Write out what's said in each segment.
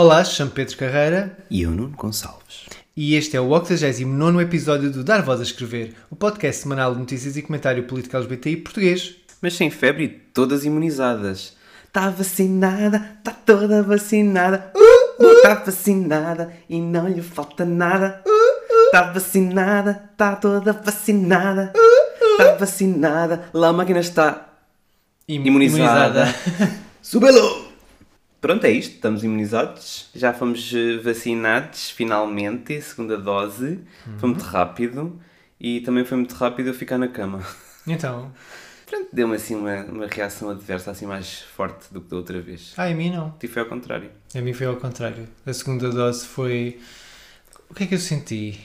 Olá, chamo Pedro Carreira E eu, Nuno Gonçalves. e este é o 89 episódio do Dar Voz a Escrever, o podcast semanal de notícias e comentário político LGBTI português. Mas sem febre e todas imunizadas. Tá vacinada, tá toda vacinada. Uh, uh, tá vacinada e não lhe falta nada. Uh, uh, tá vacinada, tá toda vacinada. Uh, uh, tá vacinada, lá a máquina está Im- imunizada. Subelo! Pronto, é isto, estamos imunizados. Já fomos eh, vacinados, finalmente, segunda dose. Foi muito rápido. E também foi muito rápido eu ficar na cama. Então, Pronto, deu-me assim uma, uma reação adversa assim mais forte do que da outra vez. ah, a mim não. E foi ao contrário. A mim foi ao contrário. A segunda dose foi. O que é que eu senti?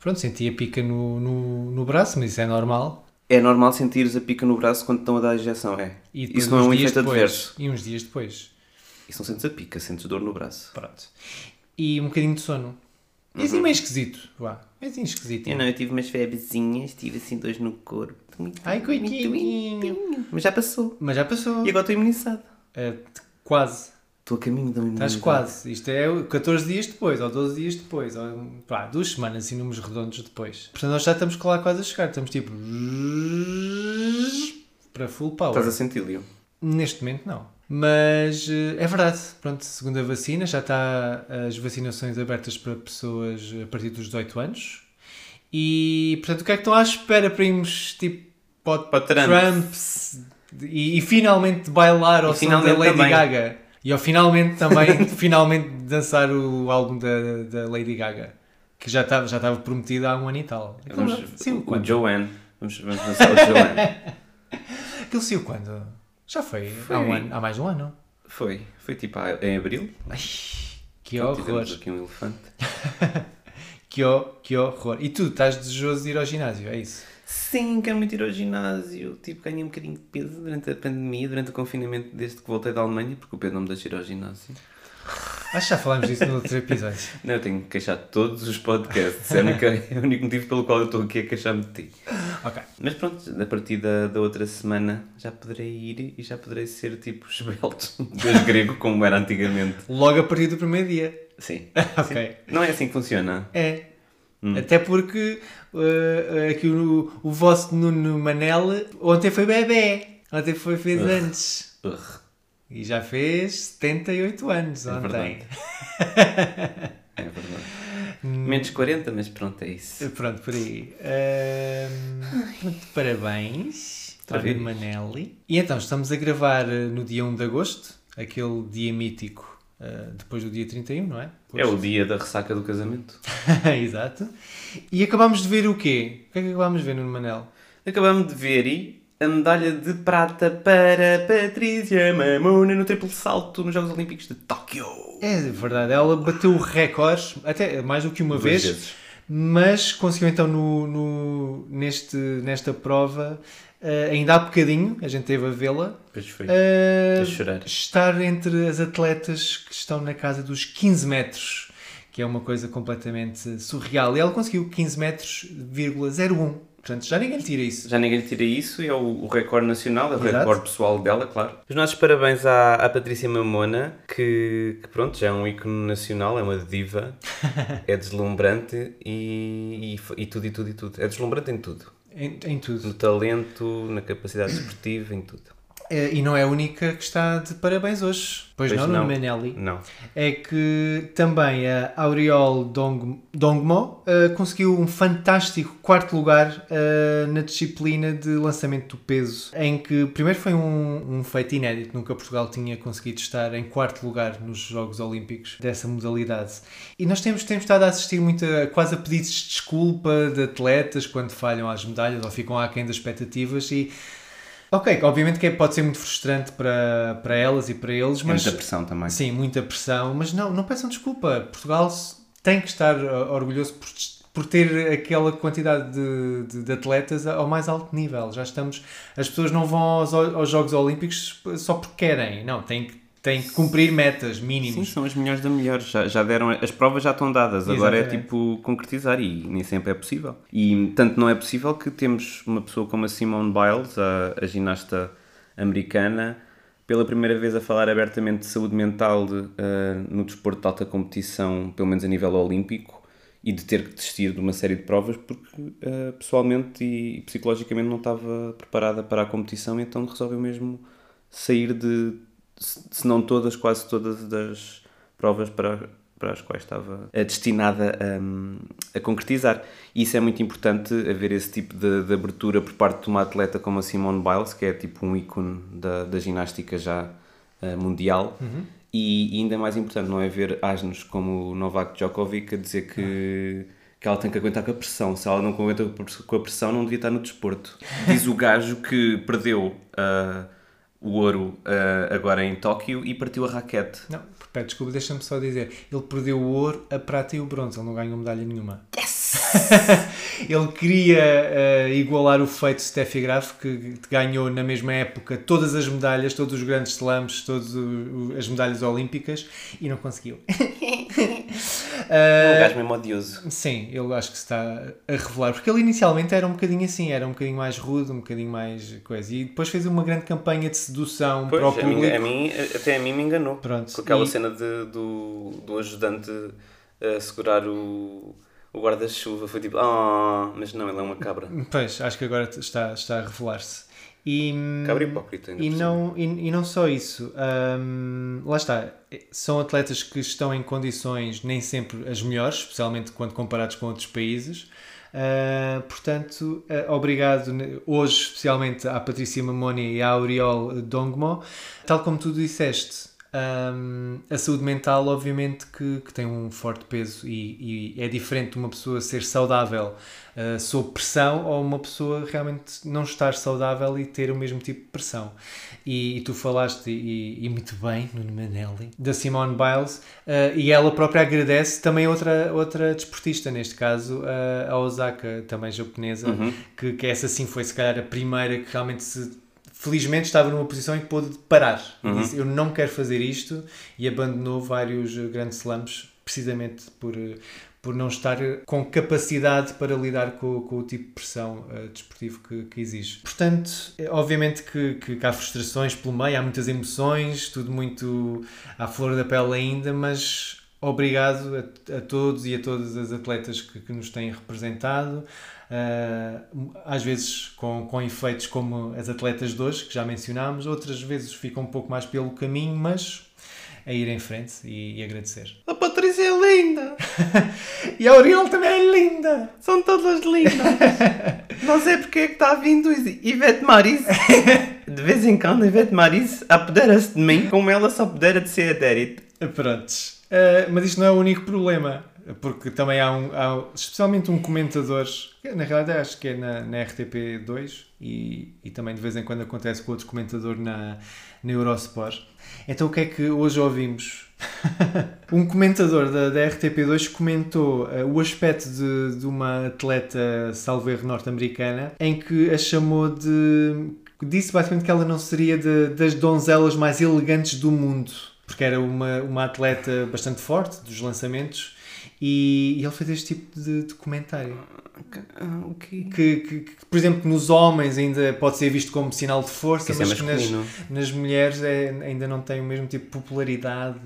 Pronto, senti a pica no, no, no braço, mas isso é normal. É normal sentires a pica no braço quando estão a dar a injeção, é? E Isso não é um efeito depois, adverso. E uns dias depois. Isso não sentes a pica, sentes dor no braço. Pronto. E um bocadinho de sono. E assim meio esquisito. Vá. Meio assim esquisito. Eu não, eu tive umas febrezinhas, tive assim dores no corpo. Muito, Ai, muito. Mas já passou. Mas já passou. E agora estou imunizado. É, quase. Estou a caminho da imunidade. Estás quase. Isto é 14 dias depois, ou 12 dias depois, ou pá, duas semanas, assim, números redondos depois. Portanto, nós já estamos lá quase a chegar. Estamos tipo. para full power. Estás a sentir, Leo? Neste momento, não. Mas eh, é verdade. Pronto, segunda vacina, já está as vacinações abertas para pessoas a partir dos 18 anos. E, portanto, o que é que estão à espera para irmos, tipo, para, Para Trump. Trumps e, e finalmente bailar ao som da Lady também. Gaga? E ao finalmente também, finalmente dançar o álbum da, da Lady Gaga. Que já estava, já estava prometido há um ano e tal. Vamos, Sim, o, Joanne. Vamos, vamos lançar o Joanne. Aquilo saiu quando? Já foi, Foi. Há, um ano, há mais de um ano. Foi. Foi tipo em abril. Ai, que Pronto, horror. Aqui um elefante. Que, ho- que horror. E tu estás desejoso de ir ao ginásio, é isso? Sim, quero muito ir ao ginásio. Tipo, ganhei um bocadinho de peso durante a pandemia, durante o confinamento, desde que voltei da Alemanha, porque o Pedro não me deixa ir ao ginásio. Acho que já falámos disso no outro episódio. Não, eu tenho que queixar de todos os podcasts. É o único, é o único motivo pelo qual eu estou aqui a queixar-me de ti. Ok. Mas pronto, a partir da, da outra semana já poderei ir e já poderei ser tipo esbelto, deus grego, como era antigamente. Logo a partir do primeiro dia. Sim. Ok. Não é assim que funciona. É. Hum. Até porque uh, aqui o, o vosso Nuno Manel ontem foi bebê. Ontem foi, fez Ugh. antes. Urgh, E já fez 78 anos É ontem. verdade. é verdade. Menos 40, mas pronto, é isso. Pronto, por aí. Muito parabéns? Nuno Manelli. E então, estamos a gravar eh, no dia 1 de agosto, aquele dia mítico, eh, depois do dia 31, não é? É o dia da ressaca do casamento. Exato. E acabámos de ver o quê? O que é que acabámos de ver, Nuno Manel? Acabamos de ver e a medalha de prata para Patrícia Mamona no triplo salto nos Jogos Olímpicos de Tóquio. É verdade, ela bateu recordes, até mais do que uma Duas vez, vezes. mas conseguiu então no, no- neste, nesta prova, eh, ainda há bocadinho, a gente teve a vê-la, chorar. estar entre as atletas que estão na casa dos 15 metros, que é uma coisa completamente surreal. E ela conseguiu 15 metros, vírgula 01. Portanto, já ninguém lhe tira isso. Já ninguém lhe tira isso, é o, o recorde nacional, é o Exato. recorde pessoal dela, claro. Os nossos parabéns à, à Patrícia Mamona, que, que pronto, já é um ícone nacional, é uma diva, é deslumbrante e, e, e tudo, e tudo, e tudo. É deslumbrante em tudo. Em, em tudo. No talento, na capacidade esportiva, em tudo. Eh, E não é a única que está de parabéns hoje. Pois, Pois não, não. Não. é que também a Auriol Dong, Dongmo eh, conseguiu um fantástico quarto lugar eh, na disciplina de lançamento do peso, em que primeiro foi um, um feito inédito, nunca Portugal tinha conseguido estar em quarto lugar nos Jogos Olímpicos dessa modalidade. E nós temos, temos estado a assistir muito a, quase a pedidos de desculpa de atletas quando falham às medalhas ou ficam aquém das expectativas e Ok, obviamente que é- pode ser muito frustrante para, para elas e para eles, É mas muita pressão também. sim, muita pressão, mas não, não peçam desculpa. Portugal tem que estar uh, orgulhoso por, por ter aquela quantidade de, de- de atletas ao mais alto nível. Já estamos, as pessoas não vão aos, aos Jogos Olímpicos só porque querem, não, têm que, têm que cumprir metas Sim, mínimas. são as melhores da melhor. Já, já deram, as provas já estão dadas. Agora é Exatamente. tipo concretizar e nem sempre é possível. E tanto não é possível que temos uma pessoa como a Simone Biles, a, a ginasta americana, pela primeira vez a falar abertamente de saúde mental de, eh, no desporto de alta competição, pelo menos a nível olímpico, e de ter que desistir de uma série de provas porque eh, pessoalmente e psicologicamente não estava preparada para a competição, então resolveu mesmo sair de, se não todas, quase todas das provas para, para as quais estava eh, destinada a, a concretizar. E isso é muito importante, haver esse tipo de, de abertura por parte de uma atleta como a Simone Biles, que é tipo um ícone da, da ginástica já eh, mundial. E, e ainda mais importante não é ver asnos como o Novak Djokovic a dizer que, que ela tem que aguentar com a pressão. Se ela não aguenta com a pressão, não devia estar no desporto. Diz o gajo que perdeu ah, o ouro ah, agora em Tóquio e partiu a raquete. Não, pera, desculpa, deixa-me só dizer. Ele perdeu o ouro, a prata e o bronze. Ele não ganhou medalha nenhuma. ele queria eh, igualar o feito de Steffi Graf, que ganhou na mesma época todas as medalhas, todos os grandes slams, todas as medalhas olímpicas e não conseguiu. É um Eh, gajo mesmo odioso. Sim, eu acho que se está a revelar, porque ele inicialmente era um bocadinho assim, era um bocadinho mais rude, um bocadinho mais coisa, e depois fez uma grande campanha de sedução para o Pois, a mim, público. a mim- até a mim me enganou. Pronto, Com aquela e- cena de, do, do ajudante a segurar o, o guarda-chuva. Foi tipo, ah, mas não, ele é uma cabra. Pois, acho que agora está, está a revelar-se. E, Cabra hipócrita, ainda e não, e, e não só isso, hum, lá está, são atletas que estão em condições nem sempre as melhores, especialmente quando comparados com outros países. Uh, portanto, uh, obrigado hoje especialmente à Patrícia Mamoni e à Auriol Dongmo. Tal como tu disseste, hum, a saúde mental obviamente que, que tem um forte peso e, e é diferente de uma pessoa ser saudável uh, sob pressão ou uma pessoa realmente não estar saudável e ter o mesmo tipo de pressão. E, e tu falaste, e, e muito bem, Nuno Manelli, da Simone Biles, uh, e ela própria agradece também outra, outra desportista, neste caso uh, a Osaka, também japonesa, que, que essa sim foi se calhar a primeira que realmente se felizmente estava numa posição em que pôde parar. E Disse, eu não quero fazer isto e abandonou vários eh, grandes slams precisamente por, eh, por não estar eh, com capacidade para lidar com, com o tipo de pressão eh, desportivo que, que exige. Portanto, eh, obviamente que, que, que há frustrações pelo meio, há muitas emoções, tudo muito à flor da pele ainda, mas obrigado a, a todos e a todas as atletas que, que nos têm representado. Uh, às vezes com, com efeitos como as atletas de hoje, que já mencionámos, outras vezes ficam um pouco mais pelo caminho, mas a ir em frente e, e agradecer. A Patrícia é linda! E a Auriel também é linda! São todas lindas! não sei porque é que está vindo Ivete Maris. De vez em quando, Ivete Maris apodera-se de mim como ela se apodera de ser adérito. Prontos. Uh, mas isto não é o único problema, porque também há, um, há especialmente um comentador, na realidade acho que é na, na RTP2 e, e também de vez em quando acontece com outro comentador na, na Eurosport. Então o que é que hoje ouvimos? um comentador da, da RTP2 comentou uh, o aspecto de, de uma atleta salveiro norte-americana em que a chamou de. disse basicamente que ela não seria de, das donzelas mais elegantes do mundo porque era uma, uma atleta bastante forte dos lançamentos e, e ele fez este tipo de, de comentário. Okay. Que, que, que, por exemplo, nos homens ainda pode ser visto como sinal de força, é mas que nas, nas mulheres é, ainda não tem o mesmo tipo de popularidade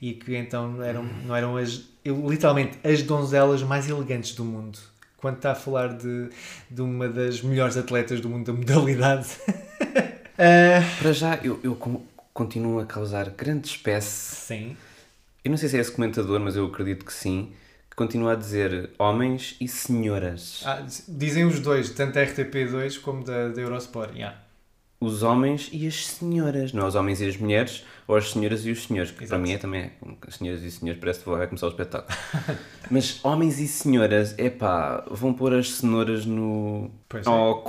e que então eram, não eram as, literalmente as donzelas mais elegantes do mundo. Quando está a falar de, de uma das melhores atletas do mundo da modalidade. uh, Para já, eu, eu con- continuo a causar grande espécie. sim. Eu não sei se é esse comentador, mas eu acredito que sim. Que continua a dizer homens e senhoras. Ah, dizem os dois, tanto da RTP2 como da, da Eurosport. Yeah. Os homens e as senhoras. Não é os homens e as mulheres, ou as senhoras e os senhores. Que para Exato. mim é também. As senhoras e os senhores parece que vai começar o espetáculo. mas homens e senhoras, epá, vão pôr as cenouras no. Pois é. Oh,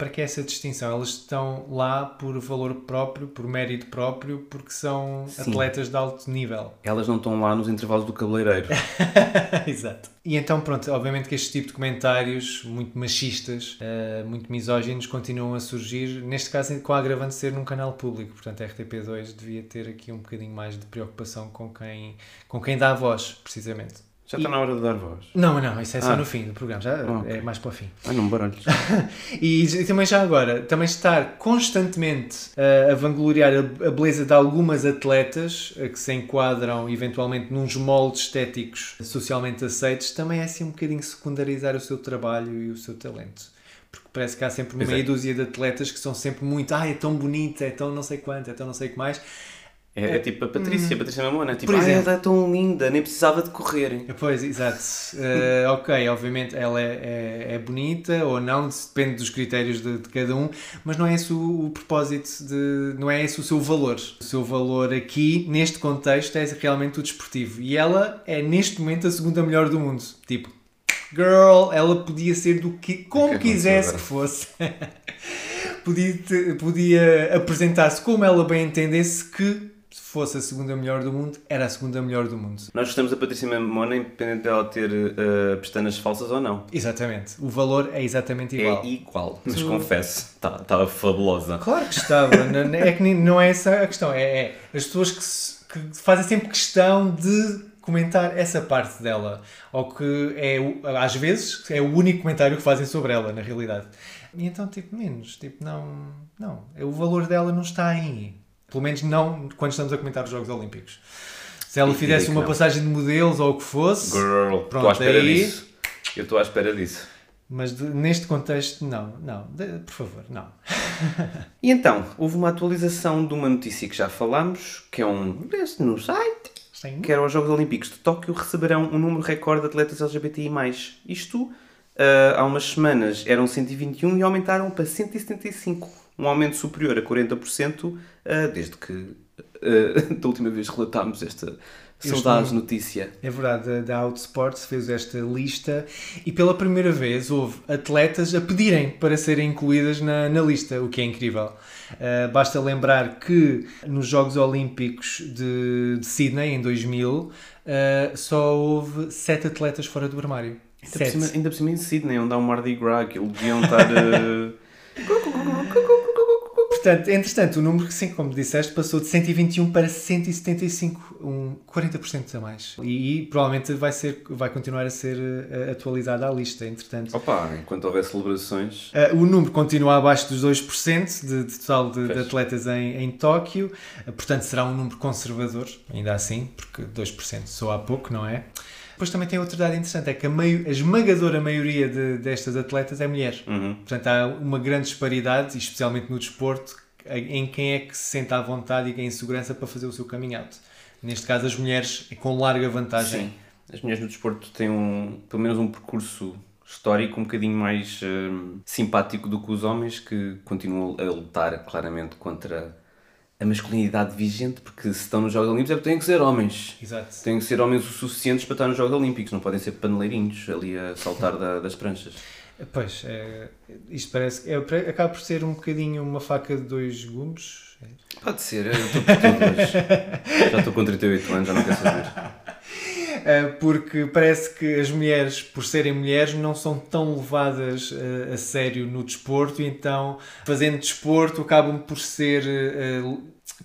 para que essa distinção? Elas estão lá por valor próprio, por mérito próprio, porque são Sim. atletas de alto nível. Elas não estão lá nos intervalos do cabeleireiro. Exato. E então, pronto, obviamente que este tipo de comentários muito machistas, eh, muito misóginos, continuam a surgir, neste caso com a agravante de ser num canal público. Portanto, a RTP2 devia ter aqui um bocadinho mais de preocupação com quem, com quem dá a voz, precisamente. Já está na hora de dar voz. Não, não, isso é só Ah. no fim do programa, já ok. é mais para o fim. Ai, não baralhos. E, e também já agora, também estar constantemente uh, a vangloriar a, a beleza de algumas atletas uh, que se enquadram eventualmente nos moldes estéticos socialmente aceitos, também é assim um bocadinho secundarizar o seu trabalho e o seu talento. Porque parece que há sempre é. meia dúzia de atletas que são sempre muito, ah, é tão bonita, é tão não sei quanto, é tão não sei o que mais. É, é tipo a Patrícia, a Patrícia Mamona. Tipo, exemplo. ela é tão linda, nem precisava de correr. Pois, exato. Uh, ok, obviamente ela é, é, é bonita ou não, depende dos critérios de, de cada um, mas não é esse o, o propósito de. não é esse o seu valor. O seu valor aqui, neste contexto, é realmente o desportivo. E ela é neste momento a segunda melhor do mundo. Tipo, girl, ela podia ser do que como que quisesse que fosse. podia, podia apresentar-se como ela bem entendesse que se fosse a segunda melhor do mundo, era a segunda melhor do mundo. Nós gostamos da Patrícia Mamona, independente dela ter uh, pestanas falsas ou não. Exatamente. O valor é exatamente igual. É igual, mas confesso, estava tá, fabulosa. Claro que estava. Não- é que não é essa a questão. É, é as pessoas que, se- que fazem sempre questão de comentar essa parte dela. Ou que é, às vezes, é o único comentário que fazem sobre ela, na realidade. E então, tipo, menos. Tipo, não. Não. O valor dela não está aí. Pelo menos não quando estamos a comentar os Jogos Olímpicos. Se ela E fizesse uma não. passagem de modelos ou o que fosse. Girl, estou Pronto, à espera aí- disso. Eu estou à espera disso. Mas de- neste contexto, não. Não. De- por favor, não. E então, houve uma atualização de uma notícia que já falámos, que é um. no site, Sim. que era os Jogos Olímpicos de Tóquio receberão um número recorde de atletas LGBTI+. Isto, ah, há umas semanas, eram 121 e aumentaram para 175. Um aumento superior a 40%, ah, desde que ah, da última vez relatámos esta saudades notícia. É verdade, da Outsports fez esta lista e pela primeira vez houve atletas a pedirem para serem incluídas na, na lista, o que é incrível. Uh, basta lembrar que nos Jogos Olímpicos de, de Sydney, em 2000, uh, só houve sete atletas fora do armário. Ainda por, cima, ainda por cima em Sydney, onde há um Mardi Gras, que eles deviam estar. ah, Portanto, entretanto, o número, sim, como disseste, passou de 121 para 175, um 40% a mais. E, e provavelmente vai, ser, vai continuar a ser uh, atualizada a lista, entretanto. Opa, enquanto houver celebrações. Uh, o número continua abaixo dos 2% de, de total de, de atletas em, em Tóquio, Uh, portanto será um número conservador, ainda assim, porque 2% soa há pouco, não é? Depois também tem outra dado interessante, é que a, meio, a esmagadora maioria de- destas atletas é mulher. Uhum. Portanto, há uma grande disparidade, especialmente no desporto, em quem é que se sente à vontade e em segurança para fazer o seu coming out. Neste caso, as mulheres com larga vantagem. Sim. As mulheres no desporto têm um, pelo menos um percurso histórico um bocadinho mais hum, simpático do que os homens que continuam a lutar claramente contra a masculinidade vigente, porque se estão nos Jogos Olímpicos é porque têm que ser homens. Exato. Têm que ser homens o suficientes para estar nos Jogos Olímpicos, não podem ser paneleirinhos ali a saltar da- das pranchas. Pois, é, isto parece. É, acaba por ser um bocadinho uma faca de dois gumes. Pode ser, eu estou por tudo hoje. Já estou com 38 anos, já não quero saber. É, porque parece que as mulheres, por serem mulheres, não são tão levadas eh, a sério no desporto e então, fazendo desporto, acabam por ser. eh,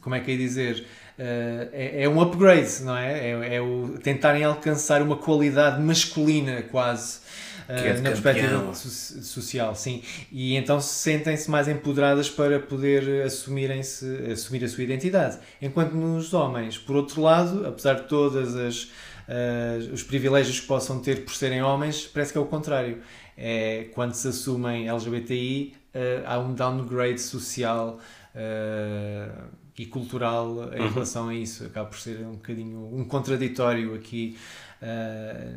como é que é dizer? Eh, é, é um upgrade, não é? É, é o tentarem alcançar uma qualidade masculina quase. eh, é na campeão. perspectiva so- social, sim. E então sentem-se mais empoderadas para poder assumirem-se, assumir a sua identidade. Enquanto nos homens, por outro lado, apesar de todas as uh, os privilégios que possam ter por serem homens, parece que é o contrário. É, quando se assumem LGBTI, uh, há um downgrade social uh, e cultural em Uhum. relação a isso. Acaba por ser um bocadinho um contraditório aqui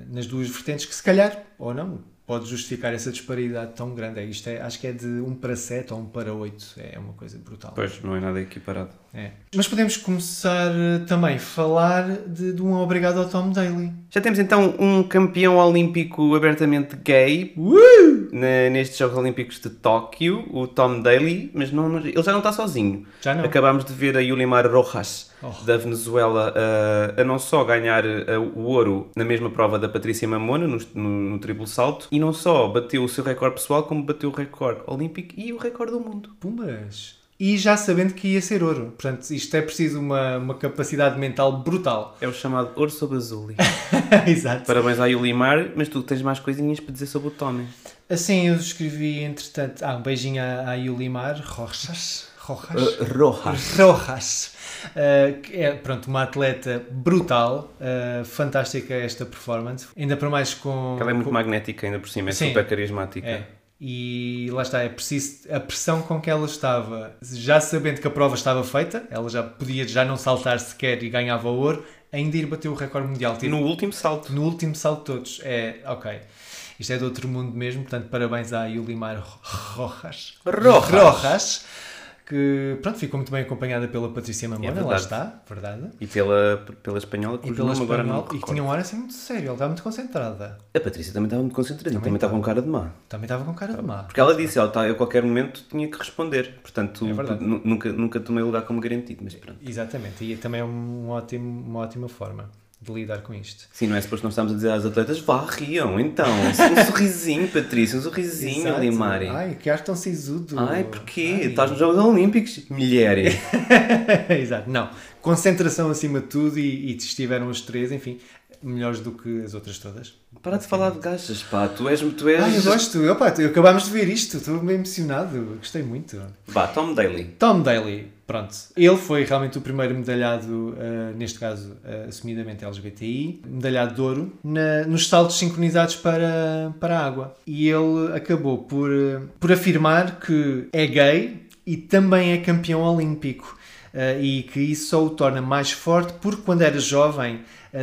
nas duas vertentes, que se calhar, ou não, pode justificar essa disparidade tão grande. É, isto é, acho que é de 1 para 7 ou 1 para 8. É uma coisa brutal. Pois, não é nada equiparado. É. Mas podemos começar uh, também a falar de, de um obrigado ao Tom Daly. Já temos então um campeão olímpico abertamente gay. Uh! Na- nestes Jogos Olímpicos de Tóquio, o Tom Daly, mas não, ele já não está sozinho. Já não. Acabámos de ver a Yulimar Rojas, Oh. da Venezuela, a, a não só ganhar uh, o ouro na mesma prova da Patrícia Mamona, no, no, no triplo salto, e não só bateu o seu recorde pessoal, como bateu o recorde olímpico e o recorde do mundo. Pumbas. E já sabendo que ia ser ouro. Portanto, isto é preciso uma, uma capacidade mental brutal. É o chamado ouro sobre azul. Exato. Parabéns à Yulimar, mas tu tens mais coisinhas para dizer sobre o Tommy. Assim, eu escrevi, entretanto... Ah, um beijinho à, à Yulimar Rojas. Rojas? Uh, Rojas. Rojas. Uh, que é, pronto, uma atleta brutal. uh, fantástica esta performance. Ainda para mais com... Ela é muito com- magnética ainda por cima, é Sim. super carismática. É. E lá está, é preciso a pressão com que ela estava, já sabendo que a prova estava feita, ela já podia já não saltar sequer e ganhava ouro, ainda ir bater o recorde mundial. Tipo, No último salto. no último salto de todos. É, ok. Isto é de outro mundo mesmo, portanto, parabéns à Yulimar Rojas. Rojas. Rojas, que, pronto, ficou muito bem acompanhada pela Patrícia Mamona, lá É verdade. está, verdade. E pela, pela espanhola, E cujo pela nome agora não e que tinha um ar assim muito sério, ela estava muito concentrada. A Patrícia também estava muito concentradinha, também, Também estava com cara de má. Também estava com cara de má. Porque ela disse, ela, tá, eu a qualquer momento tinha que responder. Portanto, É nunca, nunca tomei lugar como garantido, mas pronto. Exatamente, e também é um ótimo, uma ótima forma de lidar com isto. Sim, não é suposto nós estamos a dizer às atletas, vá, riam, então. Um sorrisinho, Patrícia, um sorrisinho, Exato. Limari. Ai, que ar tão sisudo. Ai, porquê? Ai. Estás nos Jogos Olímpicos, mulher. Exato, não. Concentração acima de tudo e, e estiveram os três, enfim, melhores do que as outras todas. Para de falar de gajas, pá. Tu és... Tu és... Ai, eu gosto. Opa, tu- acabámos de ver isto, estou meio emocionado, gostei muito. Vá, Tom Daly. Tom Daly, pronto. Ele foi realmente o primeiro medalhado, ah, neste caso, ah, assumidamente LGBTI, medalhado de ouro, na- nos saltos sincronizados para, para a água. E ele acabou por, ah, por afirmar que é gay e também é campeão olímpico. Ah, e que isso só o torna mais forte porque quando era jovem,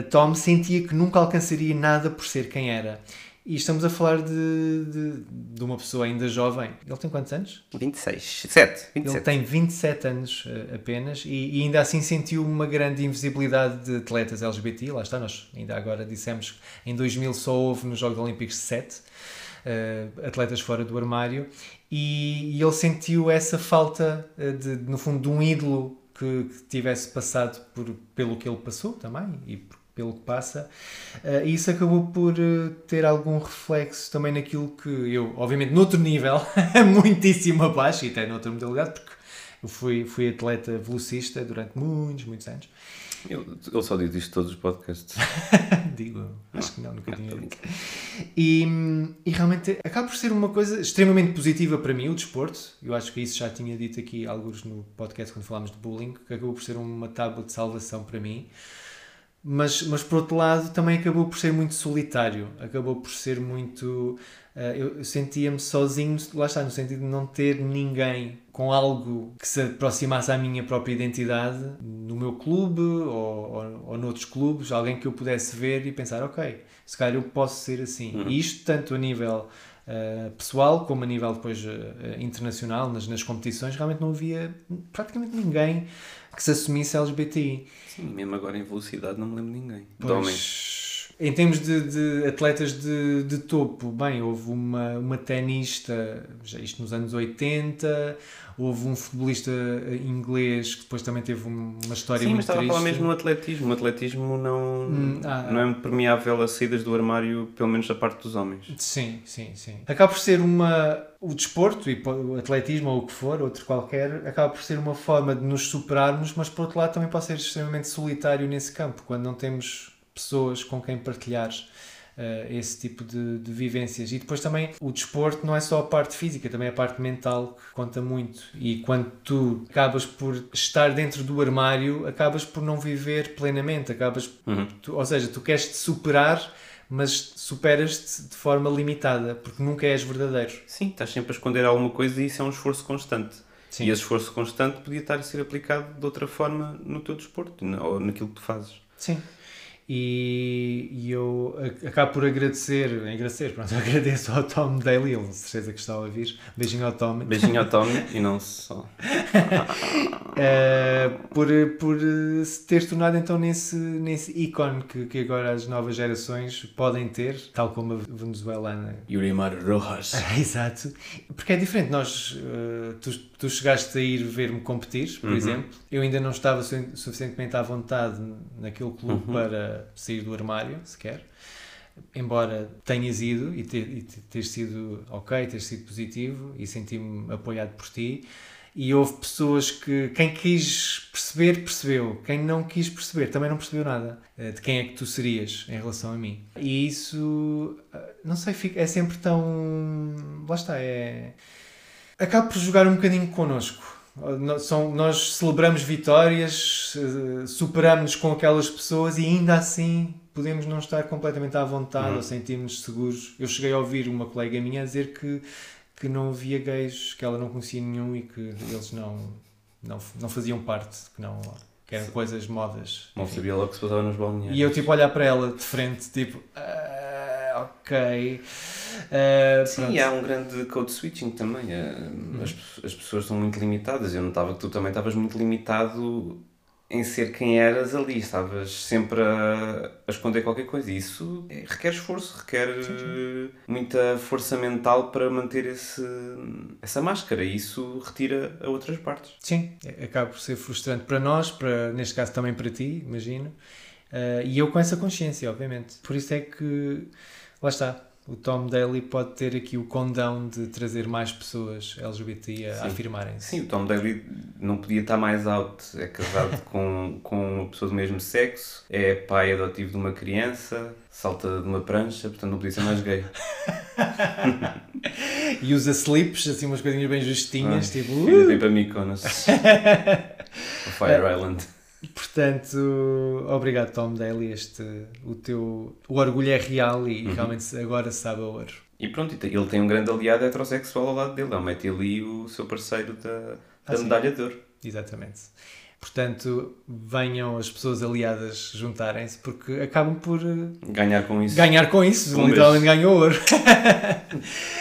Tom sentia que nunca alcançaria nada por ser quem era. E estamos a falar de, de, de uma pessoa ainda jovem. Ele tem quantos anos? 26. 7. Ele 27. tem 27 anos eh, apenas e, e ainda assim sentiu uma grande invisibilidade de atletas LGBT. Lá está, nós ainda agora dissemos que em 2000 só houve nos Jogos Olímpicos 7 eh, atletas fora do armário e, e ele sentiu essa falta eh, de, no fundo, de um ídolo que, que tivesse passado por, pelo que ele passou também e por- pelo que passa. Eh, e isso acabou por eh, ter algum reflexo também naquilo que eu, obviamente, noutro nível, muitíssimo abaixo, e até noutra modalidade, porque eu fui, fui atleta velocista durante muitos, muitos anos. Ele, ele só diz isto todos os podcasts. Digo, acho que não, nunca Não, tinha dito. E, e realmente acaba por ser uma coisa extremamente positiva para mim, o desporto. Eu acho que isso já tinha dito aqui alguns no podcast quando falámos de bullying, que acabou por ser uma tábua de salvação para mim. Mas, mas por outro lado também acabou por ser muito solitário, acabou por ser muito. eh, eu eu sentia-me sozinho, lá está, no sentido de não ter ninguém com algo que se aproximasse à minha própria identidade no meu clube ou, ou, ou noutros clubes, alguém que eu pudesse ver e pensar, ok, se calhar eu posso ser assim. E isto tanto a nível eh, pessoal como a nível depois eh, internacional, nas, nas competições, realmente não havia praticamente ninguém que se assumisse LGBTI. Sim, mesmo agora em velocidade não me lembro de ninguém. De homens. Em termos de, de atletas de, de topo, bem, houve uma, uma tenista, já isto nos anos 80, houve um futebolista eh, inglês que depois também teve um- uma história Sim, muito mas estava a falar mesmo no atletismo. O atletismo não, Hum, ah, não é permeável a saídas do armário, pelo menos da parte dos homens. Sim, sim, sim. Acaba por ser uma. O desporto, e o atletismo ou o que for, outro qualquer, acaba por ser uma forma de nos superarmos, mas por outro lado também pode ser extremamente solitário nesse campo, quando não temos pessoas com quem partilhar eh, esse tipo de, de vivências. E depois também o desporto não é só a parte física, também a parte mental que conta muito. E quando tu acabas por estar dentro do armário, acabas por não viver plenamente, acabas Uhum. Tu- ou seja, tu queres te superar, mas superas-te de forma limitada, porque nunca és verdadeiro. Sim, estás sempre a esconder alguma coisa e isso é um esforço constante. Sim. E esse esforço constante podia estar a ser aplicado de outra forma no teu desporto ou naquilo que tu fazes. Sim. E, e eu a- acabo por agradecer, agradecer, pronto, agradeço ao Tom Daly, ele certeza que está a ouvir. Beijinho ao Tom. Beijinho ao Tommy e não só. Eh, por, por se ter tornado então nesse, nesse ícone que, que agora as novas gerações podem ter, tal como a venezuelana. Yurimar Rojas. Exato. Porque é diferente. Nós, eh, tu, tu chegaste a ir ver-me competir, por Uhum. exemplo. Eu ainda não estava su- suficientemente à vontade naquele clube Uhum. para sair do armário, sequer. Embora tenhas ido e, ter, e sido ok, teres sido positivo e senti-me apoiado por ti. E houve pessoas que, quem quis perceber, percebeu. Quem não quis perceber, também não percebeu nada eh, de quem é que tu serias em relação a mim. E isso, eh, não sei, é sempre tão. Lá está, é. Acaba por jogar um bocadinho connosco. Nós, são- nós celebramos vitórias, eh, superamos-nos com aquelas pessoas e ainda assim podemos não estar completamente à vontade Uhum. ou sentirmos seguros. Eu cheguei a ouvir uma colega minha dizer que, que não havia gays, que ela não conhecia nenhum e que eles não, não, não faziam parte, que, não, que eram coisas modas. Não Enfim. sabia logo que se passava nos balneários. E eu tipo olhar para ela de frente, tipo, "Ah, ok. Ah, Sim, pronto. e há um grande code switching também. eh, As, as pessoas são muito limitadas. Eu notava que tu também estavas muito limitado em ser quem eras ali. Estavas sempre a, a esconder qualquer coisa. E isso eh, requer esforço, requer eh, muita força mental para manter esse, essa máscara. E isso retira a outras partes. Sim, é- acaba por ser frustrante para nós, para, neste caso também para ti, imagino. Ah, e eu com essa consciência, obviamente. Por isso é que, lá está, o Tom Daly pode ter aqui o condão de trazer mais pessoas LGBTI a Sim. afirmarem-se. Sim, o Tom Daly não podia estar mais out. É casado com, com uma pessoa do mesmo sexo, é pai adotivo de uma criança, salta de uma prancha, portanto não podia ser mais gay. E usa slips, assim umas coisinhas bem justinhas, tipo... Ah, Ainda uh! tem para Mykonos. O Fire Island. Portanto, obrigado Tom Daly, este, o teu o orgulho é real e Uhum. realmente agora sabe a ouro. E pronto, ele tem um grande aliado heterossexual ao lado dele. Ele mete ali o seu parceiro da, da Ah, sim. medalha de ouro. Exatamente. Portanto, venham as pessoas aliadas juntarem-se porque acabam por eh, Ganhar com isso. ganhar com isso, Um literalmente ganhou ouro.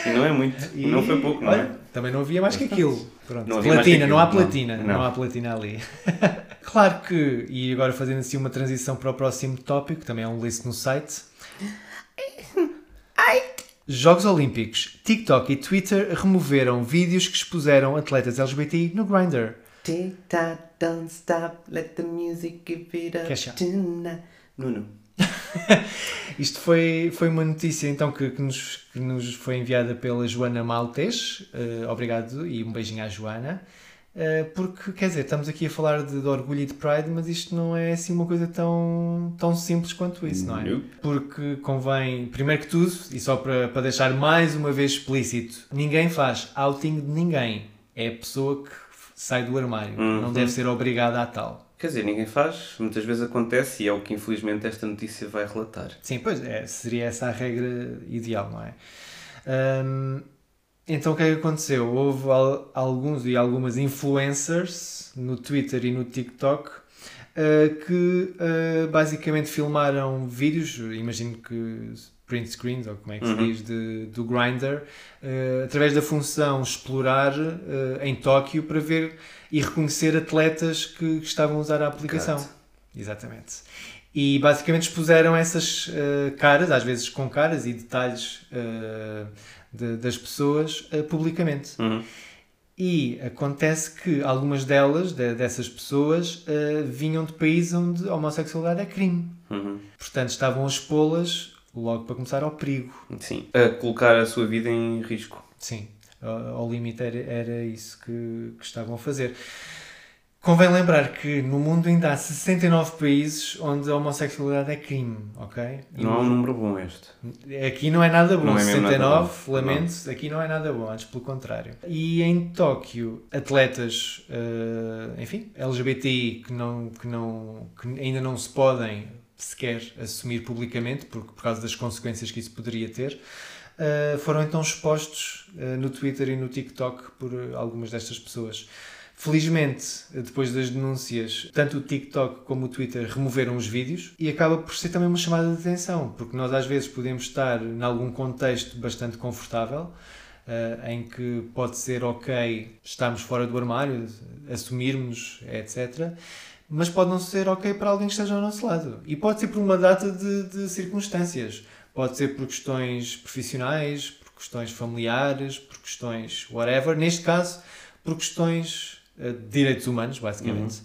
E não é muito. E, Não foi pouco, não é? olha, Também não havia mais que aquilo. Pronto. Não platina, não há platina, não. Não. há platina ali. claro que, e agora fazendo assim uma transição para o próximo tópico, também é um list no site. Jogos Olímpicos. TikTok e Twitter removeram vídeos que expuseram atletas LGBTI no Grindr. Tick tock, don't stop, let the music give it up chá? tonight. Nuno. Isto foi, foi uma notícia então que, que nos, que nos foi enviada pela Joana Maltes. Eh, obrigado e um beijinho à Joana. Eh, porque, quer dizer, estamos aqui a falar de, de orgulho e de pride, mas isto não é assim uma coisa tão, tão simples quanto isso, não é? Nope. Porque convém, primeiro que tudo, e só para, para deixar mais uma vez explícito, ninguém faz outing de ninguém. É a pessoa que sai do armário. Uhum. Não deve ser obrigada a tal. Quer dizer, ninguém faz, muitas vezes acontece e é o que infelizmente esta notícia vai relatar. Sim, pois é, seria essa a regra ideal, não é? Hum, então o que é que aconteceu? Houve al- alguns e algumas influencers no Twitter e no TikTok uh, que uh, basicamente filmaram vídeos, imagino que print screens, ou como é que se Uhum. diz, de, do Grindr, uh, através da função explorar uh, em Tóquio para ver e reconhecer atletas que, que estavam a usar a aplicação. Gato. Exatamente. E basicamente expuseram essas eh, caras, às vezes com caras e detalhes de- das pessoas publicamente. Uhum. E acontece que algumas delas, de- dessas pessoas, vinham de países onde a homossexualidade é crime. Uhum. Portanto, estavam a expô-las logo para começar ao perigo. Sim. A colocar a sua vida em risco. Sim, ao limite era, era isso que, que estavam a fazer. Convém lembrar que no mundo ainda há 69 países onde a homossexualidade é crime, ok? E Não é um número bom este. Aqui não é nada bom, Não é mesmo nada 69, bom. lamento, aqui não é nada bom, antes pelo contrário. E em Tóquio, atletas, eh, enfim, LGBTI que, não, que, não, que ainda não se podem sequer assumir publicamente, por, por causa das consequências que isso poderia ter, eh, foram então expostos eh, no Twitter e no TikTok por eh, algumas destas pessoas. Felizmente, depois das denúncias, tanto o TikTok como o Twitter removeram os vídeos e acaba por ser também uma chamada de atenção, porque nós às vezes podemos estar em algum contexto bastante confortável, eh, em que pode ser ok estarmos fora do armário, assumirmos, etc. Mas pode não ser ok para alguém que esteja ao nosso lado. E pode ser por uma data de, de circunstâncias. Pode ser por questões profissionais, por questões familiares, por questões whatever. Neste caso, por questões eh, de direitos humanos, basicamente.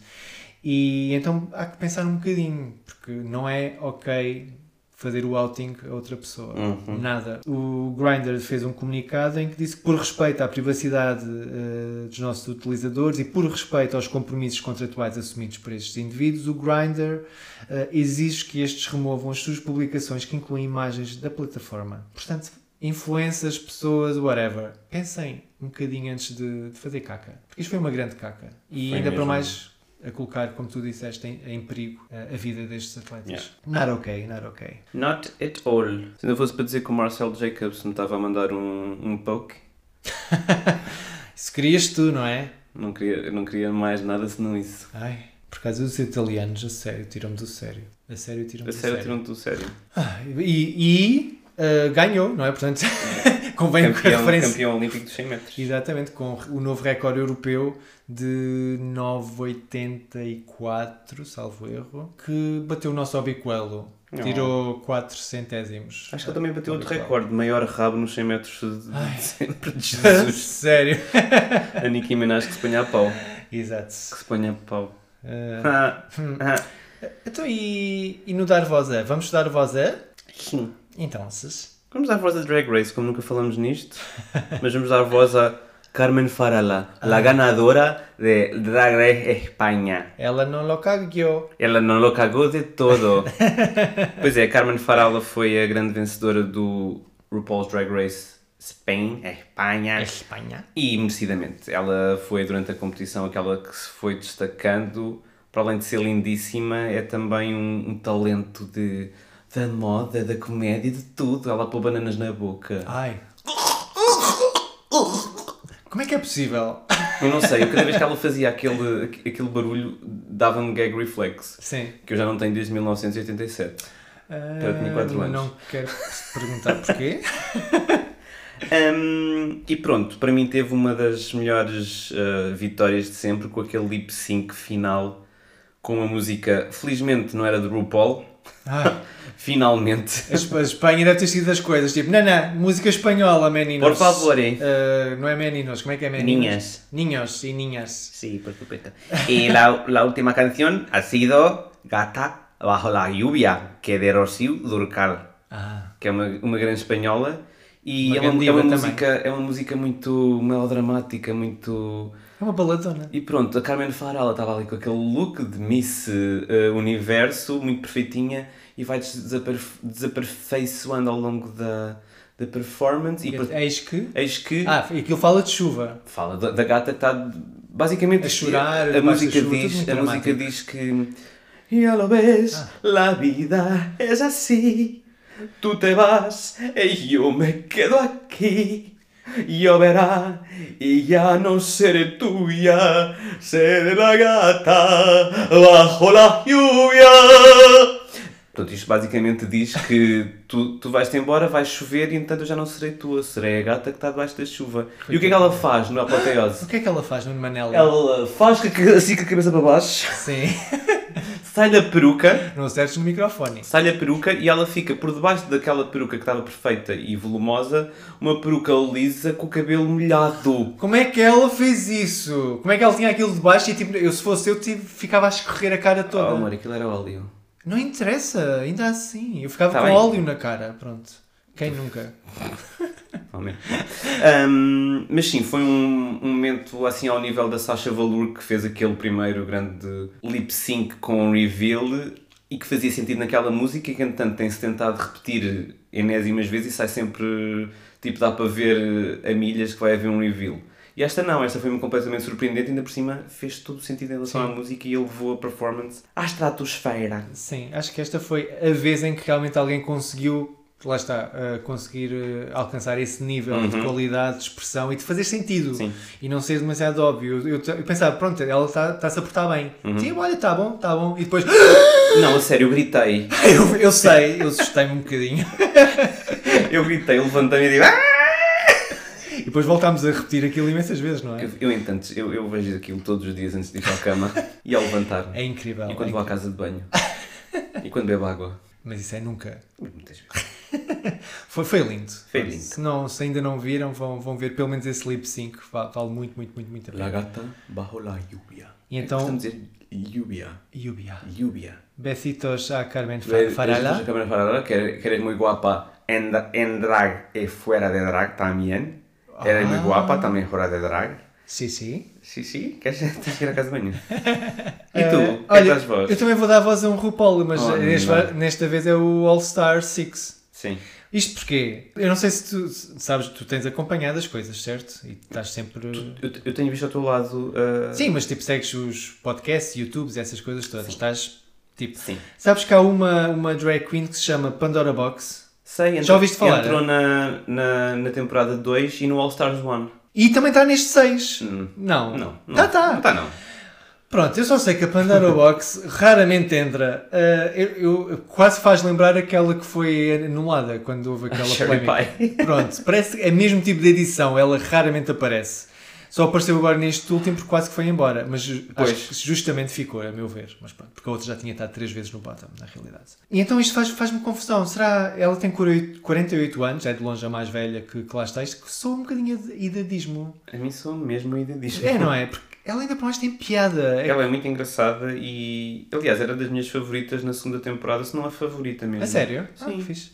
E então há que pensar um bocadinho, porque não é ok fazer o outing a outra pessoa. Nada. O Grindr fez um comunicado em que disse que por respeito à privacidade eh, dos nossos utilizadores e por respeito aos compromissos contratuais assumidos por estes indivíduos, o Grindr eh, exige que estes removam as suas publicações que incluem imagens da plataforma. Portanto, influências, pessoas, whatever. Pensem um bocadinho antes de, de fazer caca. Porque isto foi uma grande caca. E Foi ainda para mesmo. mais a colocar, como tu disseste, em, em perigo eh, a vida destes atletas. Yeah. Not ok, not ok. Not at all. Se não fosse para dizer que o Marcel Jacobs me estava a mandar um, um poke, Isso querias tu, não é? não queria, não queria mais nada senão isso. Ai, por causa dos italianos, a sério, tiram-me do sério. A sério, tiram-me A do sério, sério. tirando-te do sério. Ah, e e uh, ganhou, não é? Portanto, convém Campeão, referência. campeão olímpico dos 100 metros. Exatamente, com o novo recorde europeu de 9,84, salvo erro, que bateu o nosso Obiquelo. Tirou 4 centésimos. Acho que ele também bateu outro recorde, maior rabo nos 100 metros de, Ai. sempre de Jesus. Sério? A Nicki Minaj que se ponha a pau. Exato. Que se ponha a pau. Uh, Ah, ah. então, e, e no dar voz a? Vamos dar voz a? Sim. Então, se... Vamos dar voz a Drag Race, como nunca falamos nisto, mas vamos dar voz a Carmen Farala, la ganadora de Drag Race España. ela não lo cagou. Ela não lo cagou de todo. pois é, Carmen Farala foi a grande vencedora do RuPaul's Drag Race Spain, Espanha. Espanha. E merecidamente. Ela foi durante a competição aquela que se foi destacando. Para além de ser lindíssima, é também um, um talento de, da moda, da comédia, de tudo. Ela pôs bananas na boca. Ai. Como é que é possível? Eu não sei, eu cada vez que ela fazia aquele, aquele barulho, dava-me gag reflex. Sim. Que eu já não tenho desde 1987. Ah, tinha quatro anos. Não quero perguntar porquê. Hum, e pronto, para mim teve uma das melhores uh, vitórias de sempre com aquele lip sync final com a música, felizmente não era de RuPaul, Ah, finalmente. a Esp- a Espanha deve ter sido das coisas. Tipo, não, não, música espanhola, meninos. Por favor, hein? Ah, não é meninos, como é que é meninos? Niñas. Niños e niñas. Sí, por supuesto. Y la, la última canción ha sido Gata bajo la lluvia, que é de Rocío Durcal. Ah, que é uma, uma grande espanhola e Uma é, uma, é, uma música, é uma música muito melodramática, muito... é uma baladona. E pronto, a Carmen Farala estava ali com aquele look de Miss eh, Universo, muito perfeitinha, e vai desaperfe- desaperfeiçoando ao longo da, da performance. E, por- Eis que. eis que Ah, e aquilo fala de chuva. fala da, da gata que está basicamente A chorar, A música chuva, diz, a música diz que Ya lo ves, Ah. la vida es así. Tú te vas y yo me quedo aquí. Lloverá y ya no seré tuya, seré la gata bajo la lluvia. Portanto, isto basicamente diz que tu, tu vais-te embora, vais chover e entanto eu já não serei tua, serei a gata que está debaixo da chuva. E o que é que ela faz no apoteose? O que é que ela faz no Manela? Ela faz assim com a cabeça para baixo, Sim. sai-lhe a peruca, não acertes no microfone. sai-lhe a peruca e ela fica por debaixo daquela peruca que estava perfeita e volumosa, uma peruca lisa com o cabelo molhado. Como é que ela fez isso? Como é que ela tinha aquilo de baixo e tipo, eu se fosse eu tipo, ficava a escorrer a cara Oh, toda? amor, aquilo era óleo. Não interessa, ainda assim. Eu ficava Tá com bem. óleo na cara, pronto. Quem nunca? Ahm, mas sim, foi um, um momento assim ao nível da Sasha Velour que fez aquele primeiro grande lip sync com reveal e que fazia sentido naquela música que entretanto tem-se tentado repetir enésimas vezes e sai sempre, tipo, dá para ver a milhas que vai haver um reveal. E esta não, esta foi-me completamente surpreendente, ainda por cima fez todo o sentido em relação Sim. à música e ele levou a performance à estratosfera. Sim, acho que esta foi a vez em que realmente alguém conseguiu lá está, uh, conseguir uh, alcançar esse nível de Uhum. qualidade, de expressão e de fazer sentido. Sim. E não ser demasiado óbvio. Eu, eu, eu pensava, pronto, ela está-se a portar bem. Uhum. Sim, olha, está bom, está bom. E depois, Não, a sério, eu gritei. eu, eu sei, eu assustei-me um bocadinho. Eu gritei, levantei-me e digo. "Ah!" E depois voltámos a repetir aquilo imensas vezes, não é? Eu, eu, entanto, eu, eu vejo aquilo todos os dias antes de ir à cama e ao levantar. É incrível. E quando é vou à casa de banho. E quando bebo água. Mas isso é nunca. Muitas vezes. Foi, foi lindo. Foi lindo. Se, não, se ainda não viram, vão, vão ver pelo menos esse lip sync. Vale, vale muito, muito, muito, muito a La pena. gata bajo la lluvia. E então- a dizer lluvia. Lluvia. Lluvia. Besitos a Carmen Ves- Farala. ves a Carmen Farala, que que eres muy guapa en, en drag y fuera de drag también. Eres muy Ah. guapa también fuera de drag. Sim, sim. Sí, sí, queres ir à casa de banho. E tu? que olha, voz? eu também vou dar voz a um RuPaul, mas Oh, nesta, nesta vez é o All Star 6. Sim. Isto porquê? Eu não sei se tu sabes, tu tens acompanhado as coisas, certo? E estás sempre. Eu, eu tenho visto ao teu lado. uh, Sim, mas tipo, segues os podcasts, YouTubes, essas coisas todas. Estás tipo. Sim. Sabes que há uma, uma drag queen que se chama Pandora Box Sei, entrou, Já ouviste falar, Entrou na, na, na temporada 2 e no All Stars 1. e também está neste 6. Hum. Não. Não, não. Tá, tá. Não tá, não. Pronto, eu só sei que a Pandora Box raramente entra. Uh, eu, eu- quase faz lembrar aquela que foi anulada quando houve aquela Sherry polémica. Pronto, parece que é o mesmo tipo de edição, ela raramente aparece. Só apareceu agora neste último porque quase que foi embora, mas Pois. acho que justamente ficou, a meu ver. Mas pronto, porque a outra já tinha estado três vezes no bottom, na realidade. E então isto faz- faz-me confusão. Será. Ela tem 48 48 anos, é de longe a mais velha que, que lá está. Isto que sou um bocadinho de idadismo. A mim sou mesmo ainda disso. É, não é? Porque ela ainda por mais tem piada. É- Ela é muito engraçada e, aliás, era das minhas favoritas na segunda temporada, se não a favorita mesmo. A sério? Ah, Sim. que fixe.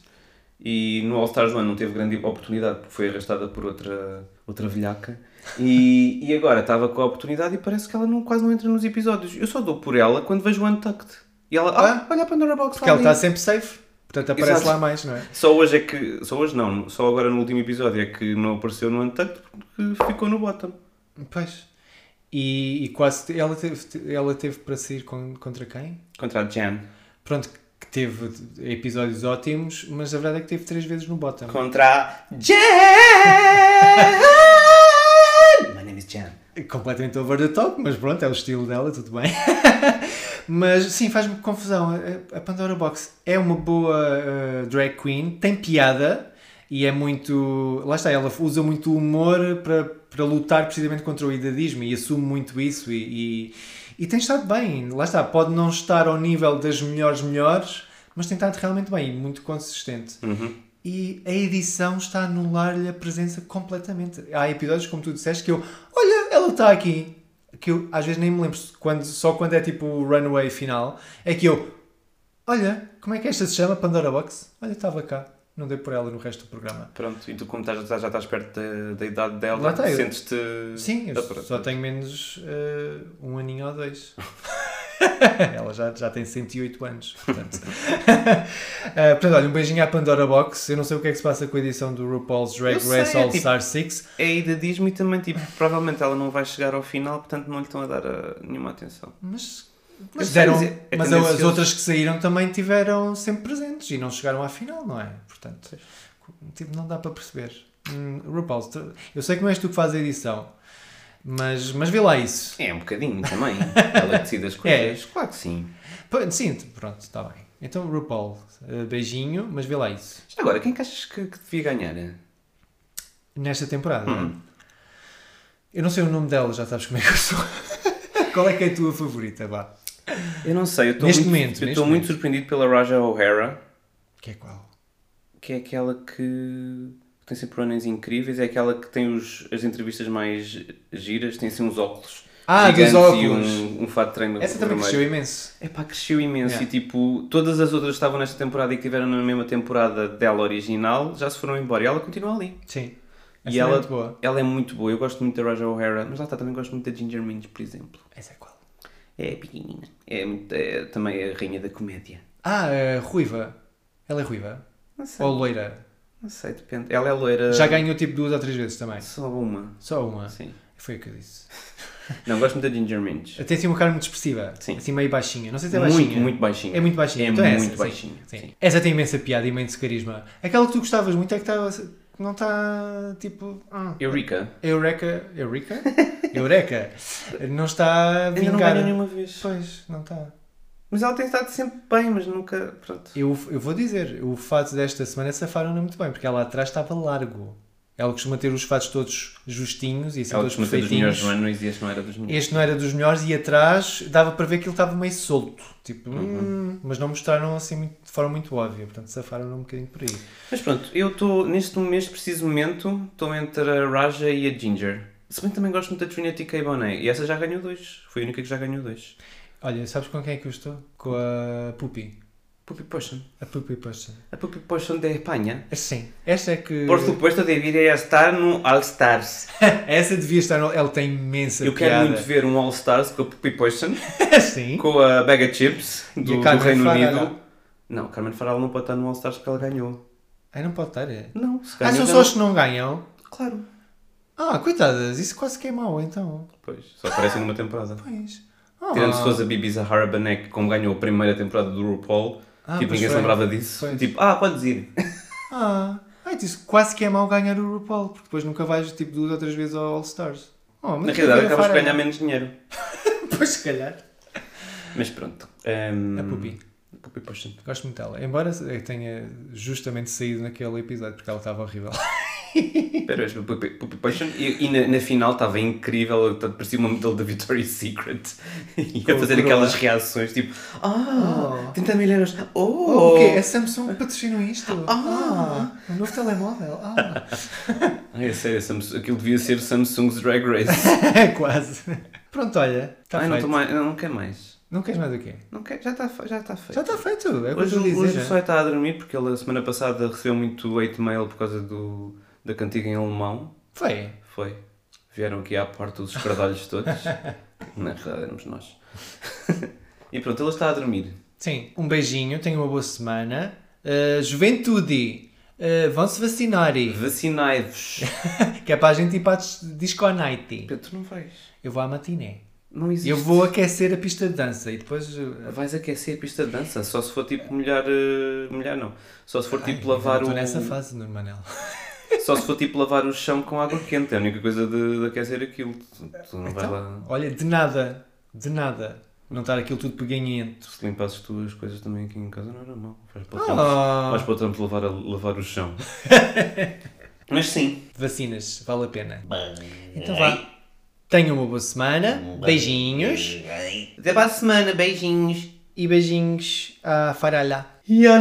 E no All Stars 1 não teve grande oportunidade porque foi arrastada por outra, outra velhaca. E, e agora estava com a oportunidade e parece que ela não, quase não entra nos episódios. Eu só dou por ela quando vejo o Untucked. E ela, ah, olha a Pandora Box Porque ela está sempre safe. Portanto, aparece Exato. lá mais, não é? Só hoje é que. Só hoje não, só agora no último episódio é que não apareceu no Untucked porque ficou no bottom. Pois. E, e quase. Ela teve, ela teve para sair con- contra quem? Contra a Jan. Pronto, que teve episódios ótimos, mas a verdade é que teve três vezes no bottom. Contra a Jan! My name is Jan. Completamente over the top, mas pronto, é o estilo dela, tudo bem. mas sim, faz-me confusão. A- A Pandora Box é uma boa uh, drag queen, tem piada e é muito. Lá está, ela usa muito o humor para, para lutar precisamente contra o idadismo e assume muito isso e, e, e tem estado bem. Lá está, pode não estar ao nível das melhores melhores, mas tem estado realmente bem e muito consistente. Uhum. E a edição está a anular-lhe a presença completamente. Há episódios, como tu disseste, que eu, olha, ela está aqui. Que eu às vezes nem me lembro, quando, só quando é tipo o runway final, é que eu, olha, como é que esta se chama? Pandora Box? Olha, estava cá. Não dei por ela no resto do programa. Pronto, e tu como estás, já estás perto da, da idade dela, sentes-te... Sim, eu Ah, só tenho menos eh, um aninho ou dois. Ela já, já tem 108 anos, portanto. Eh, portanto, olha, um beijinho à Pandora Box. Eu não sei o que é que se passa com a edição do RuPaul's Drag sei, Race é All tipo- Star 6. É idadismo e também, tipo, provavelmente ela não vai chegar ao final, portanto não lhe estão a dar ah, nenhuma atenção. Mas, mas, deram, é- é mas as outras que saíram também tiveram sempre presentes e não chegaram à final, não é? Portanto, tipo, não dá para perceber. Hum, RuPaul, eu sei que não és tu que fazes a edição, mas, mas vê lá isso. É um bocadinho também. ela decide as coisas. Claro que sim. Sim, pronto, está bem. Então, RuPaul, eh, beijinho, mas vê lá isso. Agora, quem é que achas que, que devia ganhar? Nesta temporada, Hum. eu não sei o nome dela, já sabes como é que eu sou. Qual é que é a tua favorita, vá? Eu não sei, eu estou muito, momento, eu muito momento. surpreendido pela Raja O'Hara, Que é qual? Que é aquela que tem sempre runnings incríveis, é aquela que tem os, as entrevistas mais giras, tem assim uns óculos. Ah, dos gigantes E óculos. um, um fato de treino Essa também vermelho. cresceu imenso. É pá, cresceu imenso Yeah. e tipo, todas as outras que estavam nesta temporada e que tiveram na mesma temporada dela original já se foram embora e ela continua ali. Sim. E Essa é ela, muito boa. ela é muito boa, eu gosto muito da Raja O'Hara, mas lá está, também gosto muito da Ginger Minch, por exemplo. Essa é qual? É pequenina, é, muito- é também a rainha da comédia. Ah, a ruiva. Ela é ruiva? Não sei, Ou loira? não sei, depende. Ela é loira. Já ganhou tipo duas ou três vezes também. Só uma, Só uma. sim. Foi o que eu disse. Não, gosto muito da Ginger Minch. Tem assim uma cara muito expressiva. Sim. Assim meio baixinha. Não sei se é Muito, baixinha. muito baixinha. É muito baixinha. É Então muito essa, sim. baixinha, Sim. sim. Essa tem imensa piada e imenso carisma. Aquela que tu gostavas muito é que estava. Não está tipo. ah, Eureka. Eureka. Eureka? Eureka! Não está a Ainda não ganhou nenhuma vez. Pois, não está. Mas ela tem estado sempre bem, mas nunca. Pronto. Eu, eu vou dizer, o fato desta semana safaram-na muito bem, porque ela atrás estava largo. Ela costuma ter os fatos todos justinhos e assim Ela todos ser dos melhores perfeitinhos. e este não era dos melhores. Este não era dos melhores e atrás dava para ver que ele estava meio solto. Tipo, Uhum. hum, mas não mostraram assim muito- de forma muito óbvia. Portanto, safaram-na um bocadinho por aí. Mas pronto, eu estou neste, neste preciso momento, estou entre a Raja e a Ginger. Se bem que também gosto muito da Trinity K. Bonet. E essa já ganhou dois. Foi a única que já ganhou dois. Olha, sabes com quem é que eu estou? Com a Pupi. Puppy Potion. A Pupi Potion. A Puppy Potion de Espanha. Sim, esta é que. Por supuesto, deveria estar no All Stars. Essa devia estar. no- Ela tem imensa Eu quero piada. muito ver um All Stars com a Puppy Potion, Sim. com a Bag of Chips do, do Reino Farala? Unido. Não, Carmen Farala não pode estar no All Stars porque ela ganhou. Ai, não pode estar. é? Não, se Ah, ganhou. são só os que não ganham? Claro. Ah, coitadas, isso quase que é mau então. Pois, só aparecem numa temporada. Pois. Tirando se Ah. fosse a Bibi Zahara Banek, como ganhou a primeira temporada do RuPaul, Ah, tipo, ninguém se lembrava disso. Pois. Tipo, ah, podes ir. Ah, ai, disse quase que é mau ganhar o RuPaul, porque depois nunca vais tipo duas ou três vezes ao All Stars. Oh, Na realidade, acabas a ganhar menos dinheiro. Pois, se calhar. Mas pronto. Um, A Pupi. A Pupi Potion. Gosto muito dela. Embora tenha justamente saído naquele episódio, porque ela estava horrível. Pupi Potion. E, e na, na final estava incrível, parecia uma modelo da Victoria's Secret. E a fazer aquelas reações tipo, ah, 30 mil euros. Oh, Oh, o quê? A Samsung patrocinou isto? Ah. um novo telemóvel. Ah. Ah, é sério, Samsung- aquilo devia ser Samsung's Drag Race. quase. Pronto, olha, está não, feito. tô mais, não quero mais. Não queres mais o quê? Não quero, já está já tá feito. Já está feito, é Hoje, dizer. o é? Está a dormir porque ele a semana passada recebeu muito hate mail por causa do, da cantiga em alemão. Foi. Foi. Vieram aqui à porta os escardalhos todos. Na realidade éramos nós. e pronto, ele está a dormir. Sim, um beijinho, tenham uma boa semana. Uh, juventude, uh, vão-se vacinar. Vacinai-vos. que é para a gente ir para a dis- disco night. Pedro, tu não vais. Eu vou à matiné. Não existe. Eu vou aquecer a pista de dança e depois. uh, Vais aquecer a pista de dança, só se for tipo molhar. eh, molhar não. Só se for tipo lavar Estou o. nessa fase, Nuno Manel. Só se for tipo lavar o chão com água quente. É a única coisa de, de aquecer aquilo. Tu, tu não vais lá. Então, olha, de nada, de nada. Não estar aquilo tudo peganhento. Se limpasses tu as coisas também aqui em casa não era mal. Vais para o tempo, Ah, vais para o tempo lavar, a- lavar o chão. Mas sim. vacinas, vale a pena. Então vá. Tenham uma boa semana. Beijinhos. Até para a semana, beijinhos. E beijinhos à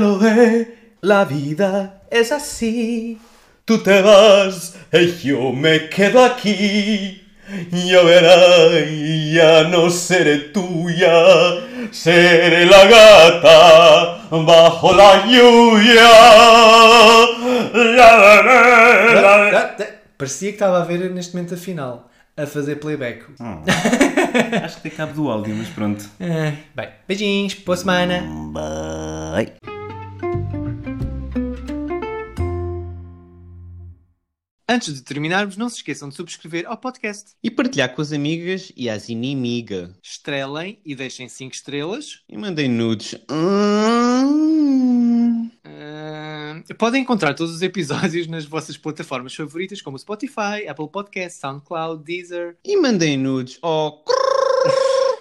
lo ve, la vida es así. Tú te vas y yo me quedo aquí. Ya verás, ya no seré tuya, seré la gata bajo la lluvia. La, la, la, la. Parecia que estava a ver neste momento a final. A fazer playback. Acho que tem cabo do áudio, mas pronto. Ah, bem, beijinhos, boa semana. Bye. Antes de terminarmos, não se esqueçam de subscrever ao podcast. E partilhar com as amigas e as inimigas. Estrelem e deixem 5 estrelas. E mandem nudes. Hum. Ah, podem encontrar todos os episódios nas vossas plataformas favoritas, como Spotify, Apple Podcasts, SoundCloud, Deezer. E mandem nudes. Oh,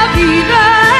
La vida